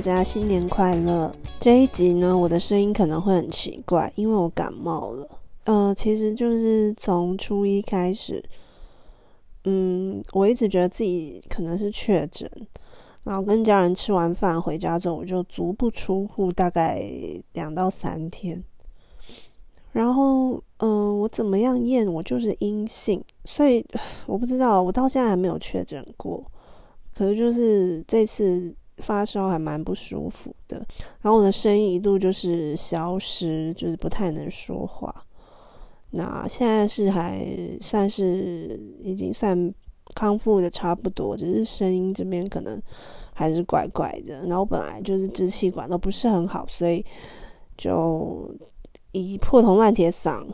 大家新年快乐！这一集呢，我的声音可能会很奇怪，因为我感冒了。呃，其实就是从初一开始，嗯，我一直觉得自己可能是确诊，然后跟家人吃完饭回家之后，我就足不出户，大概两到三天。然后，嗯，我怎么样验，我就是阴性，所以我不知道，我到现在还没有确诊过。可是就是这次发烧还蛮不舒服的，然后我的声音一度就是消失，就是不太能说话。那现在是还算是已经算康复的差不多，只是声音这边可能还是怪怪的。然后本来就是支气管都不是很好，所以就。以破铜烂铁嗓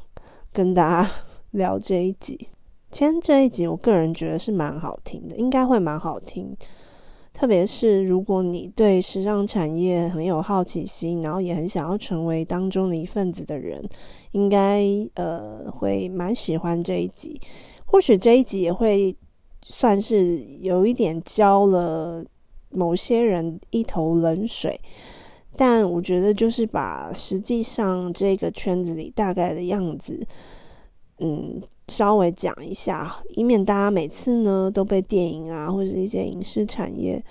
跟大家 聊这一集，其实这一集我个人觉得是蛮好听的，应该会蛮好听。特别是如果你对时尚产业很有好奇心，然后也很想要成为当中的一份子的人，应该呃会蛮喜欢这一集。或许这一集也会算是有一点浇了某些人一头冷水。但我觉得就是把实际上这个圈子里大概的样子，嗯，稍微讲一下，以免大家每次呢都被电影啊或者一些影视产业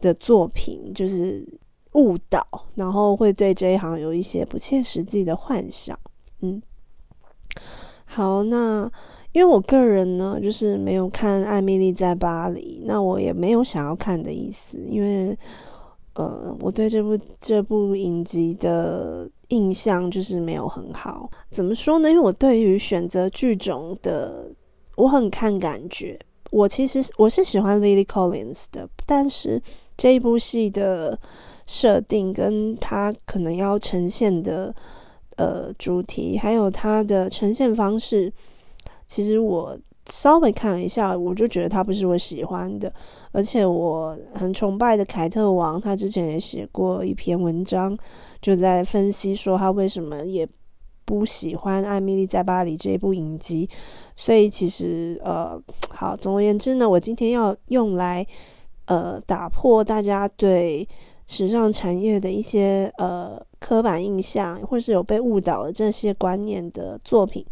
的作品就是误导，然后会对这一行有一些不切实际的幻想。嗯，好，那因为我个人呢就是没有看《艾米丽在巴黎》，那我也没有想要看的意思，因为。呃，我对这部这部影集的印象就是没有很好。怎么说呢？因为我对于选择剧种的，我很看感觉。我其实我是喜欢 Lily Collins 的，但是这一部戏的设定跟他可能要呈现的呃主题，还有他的呈现方式，其实我稍微看了一下，我就觉得他不是我喜欢的。而且我很崇拜的凯特王，他之前也写过一篇文章，就在分析说他为什么也不喜欢《艾米丽在巴黎》这部影集。所以其实呃，好，总而言之呢，我今天要用来呃打破大家对时尚产业的一些呃刻板印象，或是有被误导的这些观念的作品，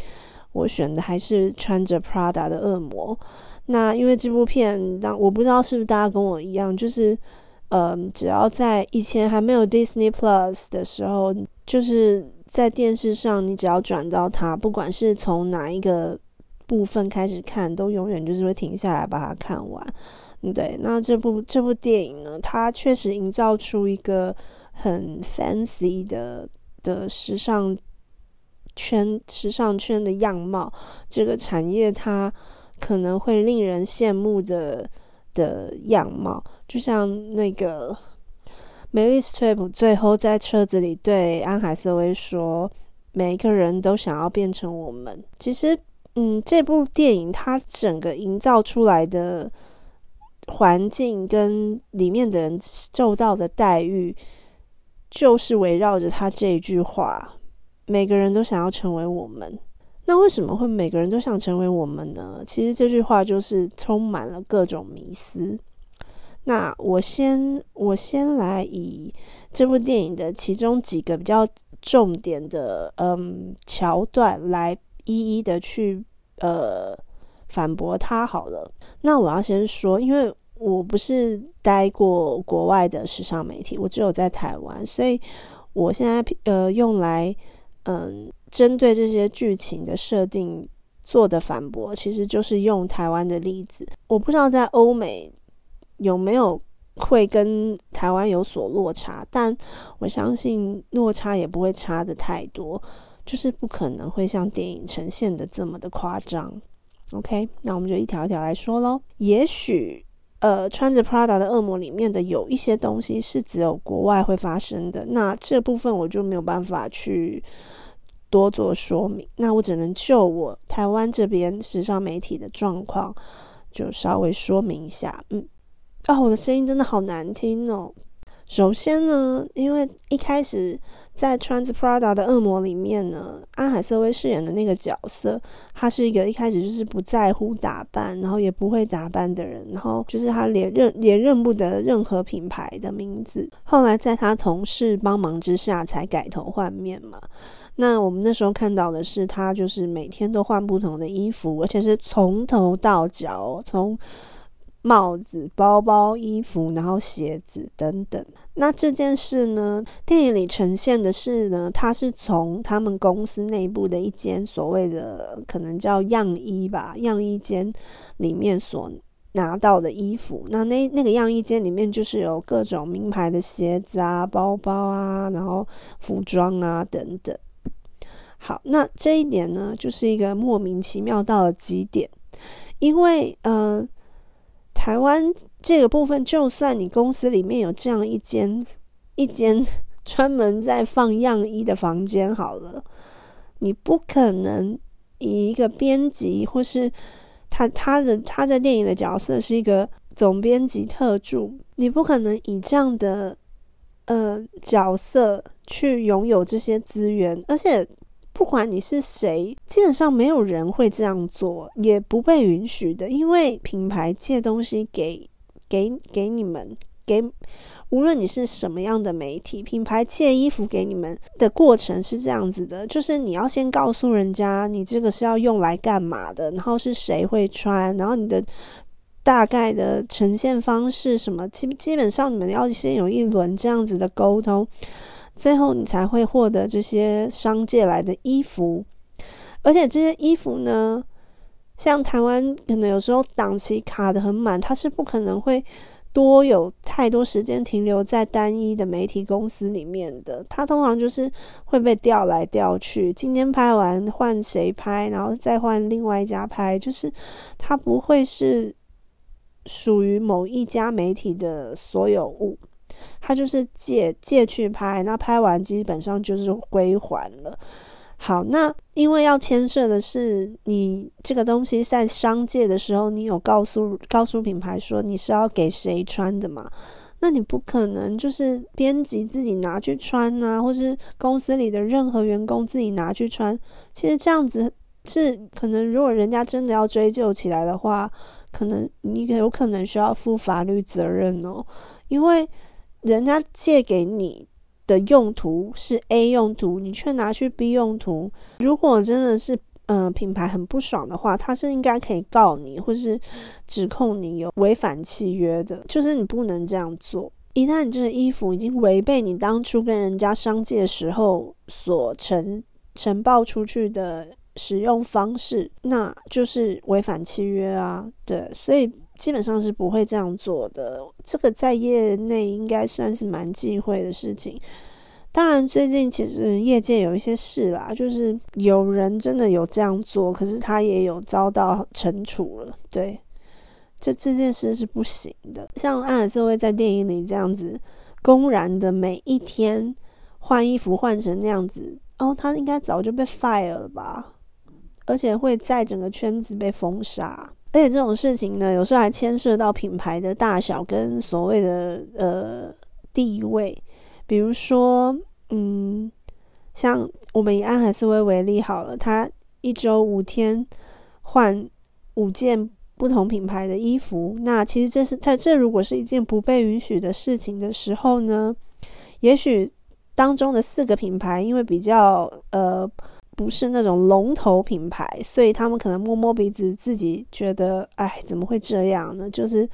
我选的还是穿着 Prada 的恶魔。那因为这部片，当我不知道是不是大家跟我一样，就是，呃，只要在以前还没有 Disney Plus 的时候，就是在电视上，你只要转到它，不管是从哪一个部分开始看，都永远就是会停下来把它看完。对，那这部这部电影呢，它确实营造出一个很 fancy 的的时尚圈、时尚圈的样貌，这个产业它。可能会令人羡慕的的样貌，就像那个梅丽斯特普最后在车子里对安海瑟薇说：“每一个人都想要变成我们。”其实，嗯，这部电影它整个营造出来的环境跟里面的人受到的待遇，就是围绕着他这一句话：“每个人都想要成为我们。”那为什么会每个人都想成为我们呢？其实这句话就是充满了各种迷思。那我先我先来以这部电影的其中几个比较重点的嗯桥段来一一的去呃反驳他好了。那我要先说，因为我不是待过国外的时尚媒体，我只有在台湾，所以我现在呃用来嗯。针对这些剧情的设定做的反驳，其实就是用台湾的例子。我不知道在欧美有没有会跟台湾有所落差，但我相信落差也不会差的太多，就是不可能会像电影呈现的这么的夸张。OK，那我们就一条一条来说喽。也许呃，穿着 Prada 的恶魔里面的有一些东西是只有国外会发生的，那这部分我就没有办法去。多做说明，那我只能就我台湾这边时尚媒体的状况，就稍微说明一下。嗯，啊，我的声音真的好难听哦。首先呢，因为一开始在《Trans Prada》的恶魔里面呢，安海瑟薇饰演的那个角色，他是一个一开始就是不在乎打扮，然后也不会打扮的人，然后就是他连认也认不得任何品牌的名字。后来在他同事帮忙之下，才改头换面嘛。那我们那时候看到的是，他就是每天都换不同的衣服，而且是从头到脚，从帽子、包包、衣服，然后鞋子等等。那这件事呢，电影里呈现的是呢，他是从他们公司内部的一间所谓的可能叫样衣吧，样衣间里面所拿到的衣服。那那那个样衣间里面就是有各种名牌的鞋子啊、包包啊，然后服装啊等等。好，那这一点呢，就是一个莫名其妙到了极点，因为呃，台湾这个部分，就算你公司里面有这样一间一间 专门在放样衣的房间，好了，你不可能以一个编辑或是他他的他在电影的角色是一个总编辑特助，你不可能以这样的呃角色去拥有这些资源，而且。不管你是谁，基本上没有人会这样做，也不被允许的。因为品牌借东西给给给你们，给无论你是什么样的媒体，品牌借衣服给你们的过程是这样子的：，就是你要先告诉人家你这个是要用来干嘛的，然后是谁会穿，然后你的大概的呈现方式什么，基基本上你们要先有一轮这样子的沟通。最后，你才会获得这些商界来的衣服，而且这些衣服呢，像台湾可能有时候档期卡的很满，它是不可能会多有太多时间停留在单一的媒体公司里面的。它通常就是会被调来调去，今天拍完换谁拍，然后再换另外一家拍，就是它不会是属于某一家媒体的所有物。他就是借借去拍，那拍完基本上就是归还了。好，那因为要牵涉的是你这个东西在商界的时候，你有告诉告诉品牌说你是要给谁穿的嘛？那你不可能就是编辑自己拿去穿啊，或是公司里的任何员工自己拿去穿。其实这样子是可能，如果人家真的要追究起来的话，可能你有可能需要负法律责任哦，因为。人家借给你的用途是 A 用途，你却拿去 B 用途。如果真的是嗯品牌很不爽的话，他是应该可以告你，或是指控你有违反契约的。就是你不能这样做。一旦你这个衣服已经违背你当初跟人家商借时候所呈呈报出去的使用方式，那就是违反契约啊。对，所以。基本上是不会这样做的，这个在业内应该算是蛮忌讳的事情。当然，最近其实业界有一些事啦，就是有人真的有这样做，可是他也有遭到惩处了。对，这这件事是不行的。像安海瑟薇在电影里这样子，公然的每一天换衣服换成那样子，哦，他应该早就被 fire 了吧？而且会在整个圈子被封杀。而且这种事情呢，有时候还牵涉到品牌的大小跟所谓的呃地位。比如说，嗯，像我们以安海瑟薇为例好了，他一周五天换五件不同品牌的衣服，那其实这是他这如果是一件不被允许的事情的时候呢，也许当中的四个品牌因为比较呃。不是那种龙头品牌，所以他们可能摸摸鼻子，自己觉得，哎，怎么会这样呢？就是，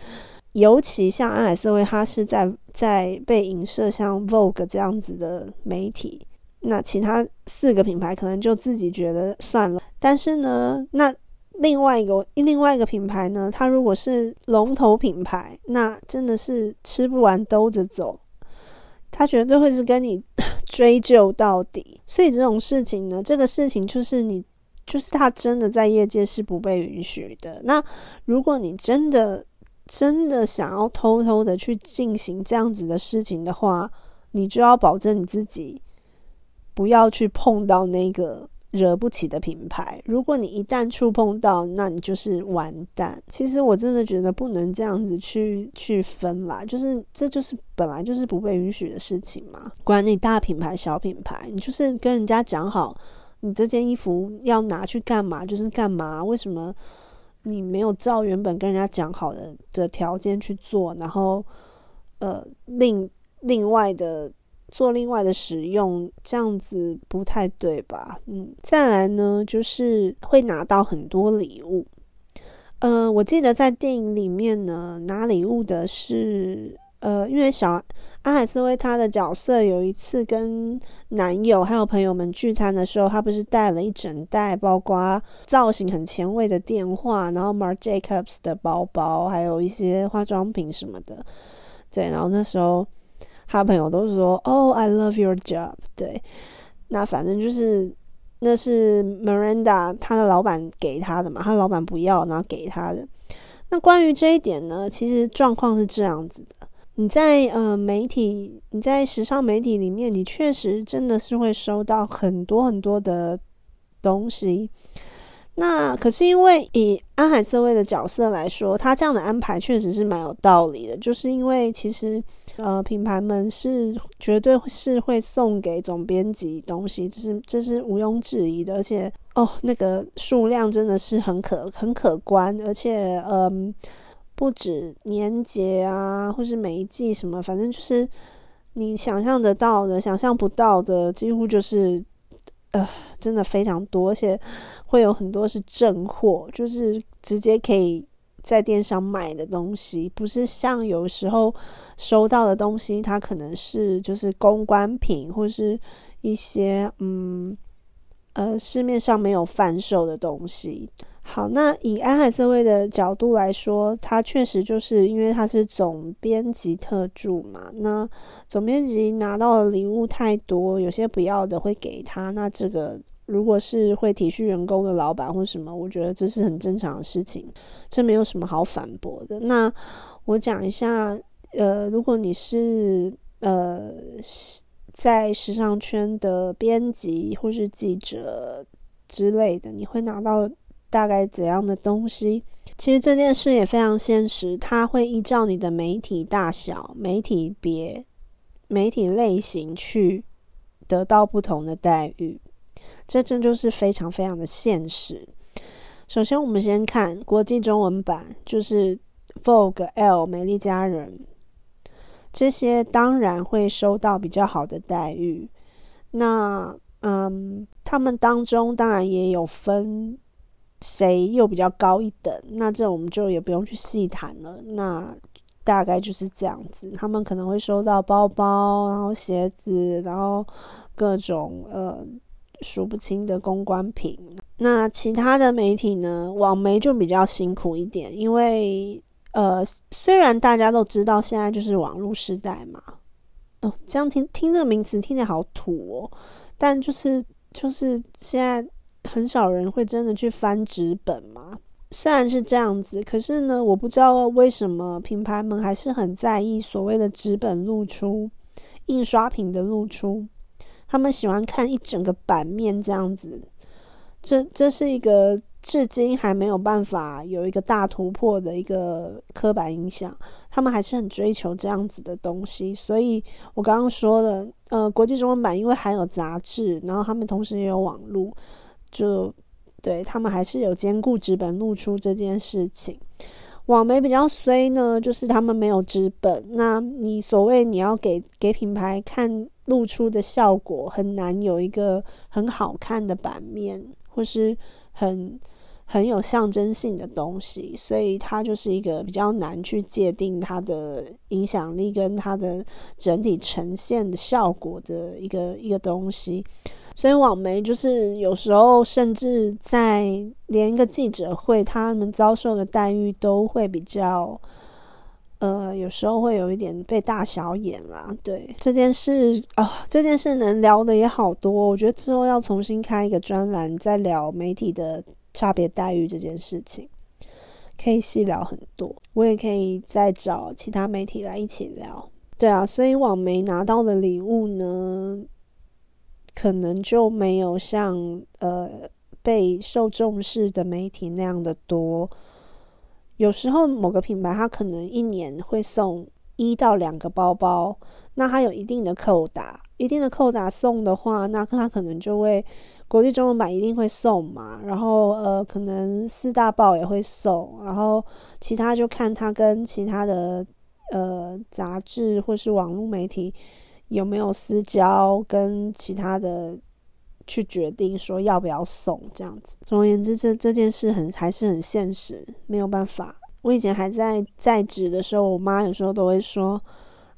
尤其像安海瑟薇，他是在在被影射像 Vogue 这样子的媒体，那其他四个品牌可能就自己觉得算了。但是呢，那另外一个另外一个品牌呢，它如果是龙头品牌，那真的是吃不完兜着走。他绝对会是跟你 追究到底，所以这种事情呢，这个事情就是你，就是他真的在业界是不被允许的。那如果你真的真的想要偷偷的去进行这样子的事情的话，你就要保证你自己不要去碰到那个惹不起的品牌。如果你一旦触碰到，那你就是完蛋。其实我真的觉得不能这样子去去分啦，就是这就是本来就是不被允许的事情嘛。管你大品牌小品牌，你就是跟人家讲好，你这件衣服要拿去干嘛就是干嘛。为什么你没有照原本跟人家讲好的的条件去做，然后呃另另外的。做另外的使用，这样子不太对吧？嗯，再来呢，就是会拿到很多礼物。呃，我记得在电影里面呢，拿礼物的是呃，因为小阿海瑟薇她的角色有一次跟男友还有朋友们聚餐的时候，她不是带了一整袋，包括造型很前卫的电话，然后 Marc Jacobs 的包包，还有一些化妆品什么的。对，然后那时候。他朋友都说：“Oh, I love your job。”对，那反正就是那是 Miranda 他的老板给他的嘛，他老板不要，然后给他的。那关于这一点呢，其实状况是这样子的：你在呃媒体，你在时尚媒体里面，你确实真的是会收到很多很多的东西。那可是因为以安海瑟薇的角色来说，他这样的安排确实是蛮有道理的，就是因为其实。呃，品牌们是绝对是会送给总编辑东西，这是这是毋庸置疑的。而且哦，那个数量真的是很可很可观，而且嗯，不止年节啊，或是每一季什么，反正就是你想象得到的、想象不到的，几乎就是呃，真的非常多，而且会有很多是正货，就是直接可以。在电商买的东西，不是像有时候收到的东西，它可能是就是公关品，或是一些嗯呃市面上没有贩售的东西。好，那以安海瑟薇的角度来说，他确实就是因为他是总编辑特助嘛，那总编辑拿到的礼物太多，有些不要的会给他，那这个。如果是会体恤员工的老板或什么，我觉得这是很正常的事情，这没有什么好反驳的。那我讲一下，呃，如果你是呃在时尚圈的编辑或是记者之类的，你会拿到大概怎样的东西？其实这件事也非常现实，它会依照你的媒体大小、媒体别、媒体类型去得到不同的待遇。这真就是非常非常的现实。首先，我们先看国际中文版，就是 Vogue、L、美丽佳人这些，当然会收到比较好的待遇。那，嗯，他们当中当然也有分谁又比较高一等，那这我们就也不用去细谈了。那大概就是这样子，他们可能会收到包包，然后鞋子，然后各种呃。数不清的公关品，那其他的媒体呢？网媒就比较辛苦一点，因为呃，虽然大家都知道现在就是网络时代嘛，哦，这样听听这个名词听起来好土哦，但就是就是现在很少人会真的去翻纸本嘛。虽然是这样子，可是呢，我不知道为什么品牌们还是很在意所谓的纸本露出、印刷品的露出。他们喜欢看一整个版面这样子，这这是一个至今还没有办法有一个大突破的一个刻板印象。他们还是很追求这样子的东西，所以我刚刚说的，呃，国际中文版因为还有杂志，然后他们同时也有网络，就对他们还是有兼顾纸本露出这件事情。网媒比较衰呢，就是他们没有纸本，那你所谓你要给给品牌看。露出的效果很难有一个很好看的版面，或是很很有象征性的东西，所以它就是一个比较难去界定它的影响力跟它的整体呈现的效果的一个一个东西。所以网媒就是有时候甚至在连一个记者会，他们遭受的待遇都会比较。呃，有时候会有一点被大小眼啦。对这件事啊，这件事能聊的也好多。我觉得之后要重新开一个专栏，再聊媒体的差别待遇这件事情，可以细聊很多。我也可以再找其他媒体来一起聊。对啊，所以网媒拿到的礼物呢，可能就没有像呃被受重视的媒体那样的多。有时候某个品牌它可能一年会送一到两个包包，那它有一定的扣打，一定的扣打送的话，那它可能就会国际中文版一定会送嘛，然后呃可能四大报也会送，然后其他就看它跟其他的呃杂志或是网络媒体有没有私交，跟其他的去决定说要不要送这样子。总而言之，这这件事很还是很现实，没有办法。我以前还在在职的时候，我妈有时候都会说：“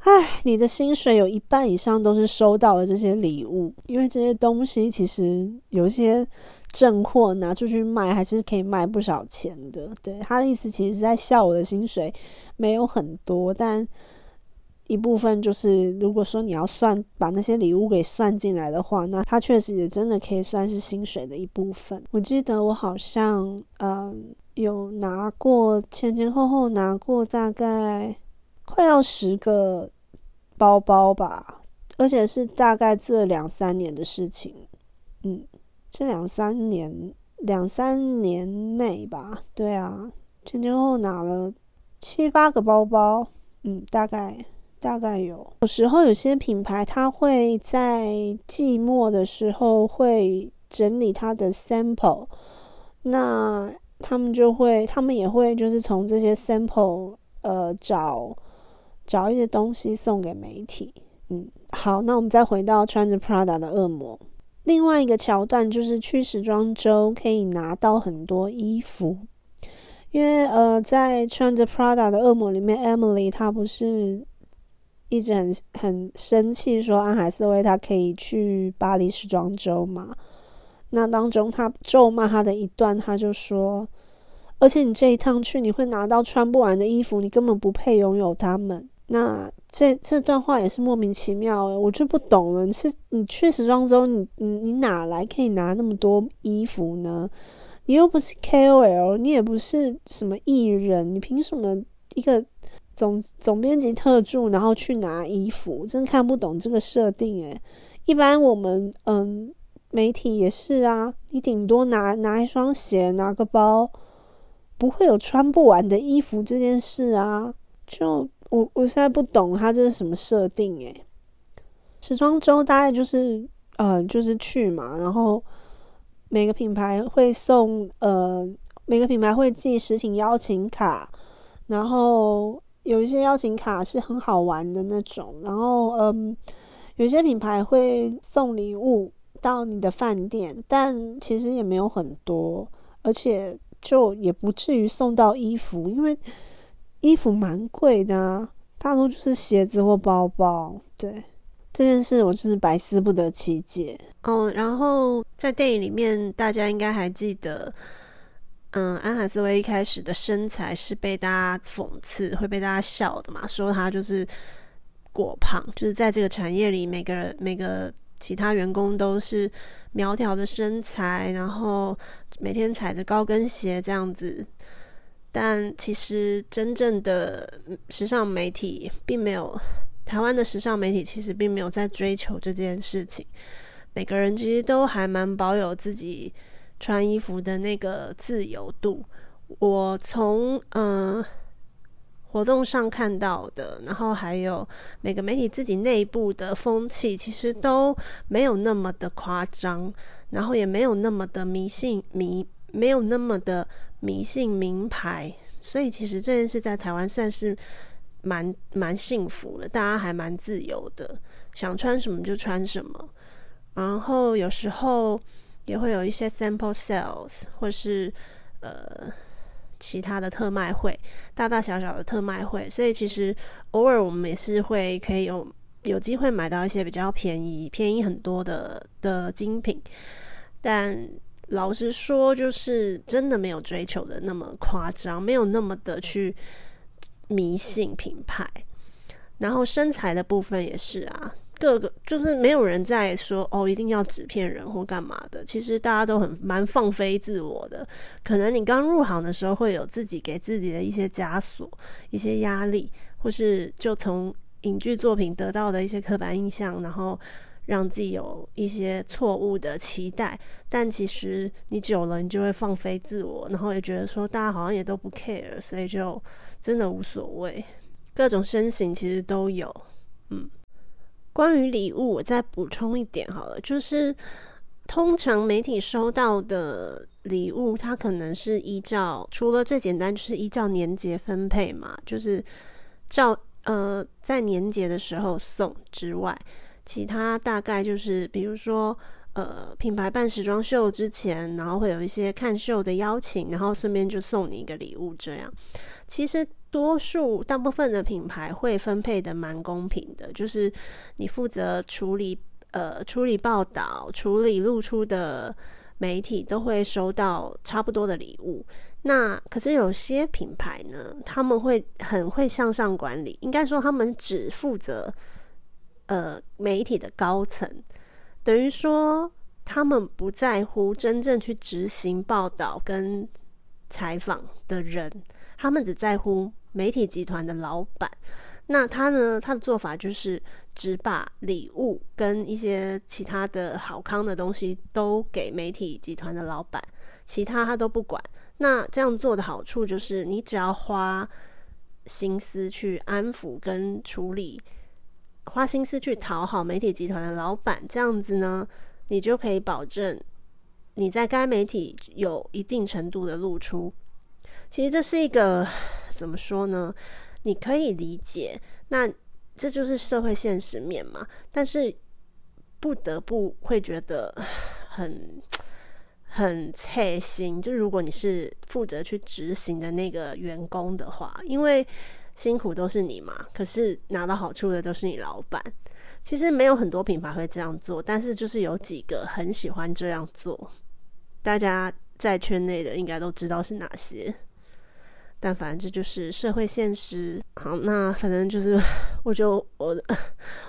哎，你的薪水有一半以上都是收到了这些礼物，因为这些东西其实有些正货拿出去卖，还是可以卖不少钱的。”对她的意思，其实是在笑我的薪水没有很多，但一部分就是，如果说你要算把那些礼物给算进来的话，那它确实也真的可以算是薪水的一部分。我记得我好像嗯。有拿过前前后后拿过大概快要十个包包吧，而且是大概这两三年的事情。嗯，这两三年两三年内吧，对啊，前前后后拿了七八个包包。嗯，大概大概有。有时候有些品牌它会在季末的时候会整理它的 sample，那。他们就会，他们也会，就是从这些 sample，呃，找找一些东西送给媒体。嗯，好，那我们再回到穿着 Prada 的恶魔。另外一个桥段就是去时装周可以拿到很多衣服，因为呃，在穿着 Prada 的恶魔里面，Emily 她不是一直很很生气，说安海瑟薇她可以去巴黎时装周嘛？那当中，他咒骂他的一段，他就说：“而且你这一趟去，你会拿到穿不完的衣服，你根本不配拥有他们。”那这这段话也是莫名其妙诶，我就不懂了。你是你去时装周，你你你哪来可以拿那么多衣服呢？你又不是 KOL，你也不是什么艺人，你凭什么一个总总编辑特助，然后去拿衣服？真看不懂这个设定诶。一般我们嗯。媒体也是啊，你顶多拿拿一双鞋，拿个包，不会有穿不完的衣服这件事啊。就我我现在不懂他这是什么设定诶。时装周大概就是呃就是去嘛，然后每个品牌会送呃每个品牌会寄实体邀请卡，然后有一些邀请卡是很好玩的那种，然后嗯有些品牌会送礼物。到你的饭店，但其实也没有很多，而且就也不至于送到衣服，因为衣服蛮贵的啊，大多就是鞋子或包包。对这件事，我真是百思不得其解。哦，然后在电影里面，大家应该还记得，嗯，安海瑟薇一开始的身材是被大家讽刺，会被大家笑的嘛，说她就是过胖，就是在这个产业里，每个人每个。其他员工都是苗条的身材，然后每天踩着高跟鞋这样子。但其实真正的时尚媒体并没有，台湾的时尚媒体其实并没有在追求这件事情。每个人其实都还蛮保有自己穿衣服的那个自由度。我从嗯。活动上看到的，然后还有每个媒体自己内部的风气，其实都没有那么的夸张，然后也没有那么的迷信迷，没有那么的迷信名牌，所以其实这件事在台湾算是蛮蛮幸福的，大家还蛮自由的，想穿什么就穿什么，然后有时候也会有一些 sample sales 或是呃。其他的特卖会，大大小小的特卖会，所以其实偶尔我们也是会可以有有机会买到一些比较便宜、便宜很多的的精品。但老实说，就是真的没有追求的那么夸张，没有那么的去迷信品牌。然后身材的部分也是啊。各个就是没有人在说哦，一定要纸片人或干嘛的。其实大家都很蛮放飞自我的。可能你刚入行的时候会有自己给自己的一些枷锁、一些压力，或是就从影剧作品得到的一些刻板印象，然后让自己有一些错误的期待，但其实你久了，你就会放飞自我，然后也觉得说大家好像也都不 care，所以就真的无所谓。各种身形其实都有。嗯，关于礼物，我再补充一点好了，就是通常媒体收到的礼物，它可能是依照除了最简单就是依照年节分配嘛，就是照呃在年节的时候送之外。其他大概就是，比如说，呃，品牌办时装秀之前，然后会有一些看秀的邀请，然后顺便就送你一个礼物，这样。其实多数大部分的品牌会分配的蛮公平的，就是你负责处理，呃，处理报道、处理露出的媒体都会收到差不多的礼物。那可是有些品牌呢，他们会很会向上管理，应该说他们只负责。呃，媒体的高层等于说，他们不在乎真正去执行报道跟采访的人，他们只在乎媒体集团的老板。那他呢？他的做法就是只把礼物跟一些其他的好康的东西都给媒体集团的老板，其他他都不管。那这样做的好处就是，你只要花心思去安抚跟处理。花心思去讨好媒体集团的老板，这样子呢，你就可以保证你在该媒体有一定程度的露出。其实这是一个怎么说呢？你可以理解，那这就是社会现实面嘛。但是不得不会觉得很很刺心，就如果你是负责去执行的那个员工的话，因为。辛苦都是你嘛，可是拿到好处的都是你老板。其实没有很多品牌会这样做，但是就是有几个很喜欢这样做。大家在圈内的应该都知道是哪些。但反正这就是社会现实。好，那反正就是，我就我的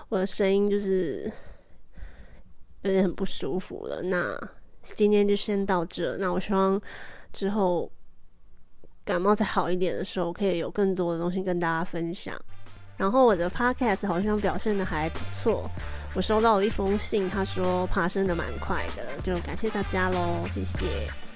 我的声音就是有点很不舒服了。那今天就先到这。那我希望之后。感冒再好一点的时候，可以有更多的东西跟大家分享。然后我的 podcast 好像表现的还不错，我收到了一封信，他说爬升的蛮快的，就感谢大家喽，谢谢。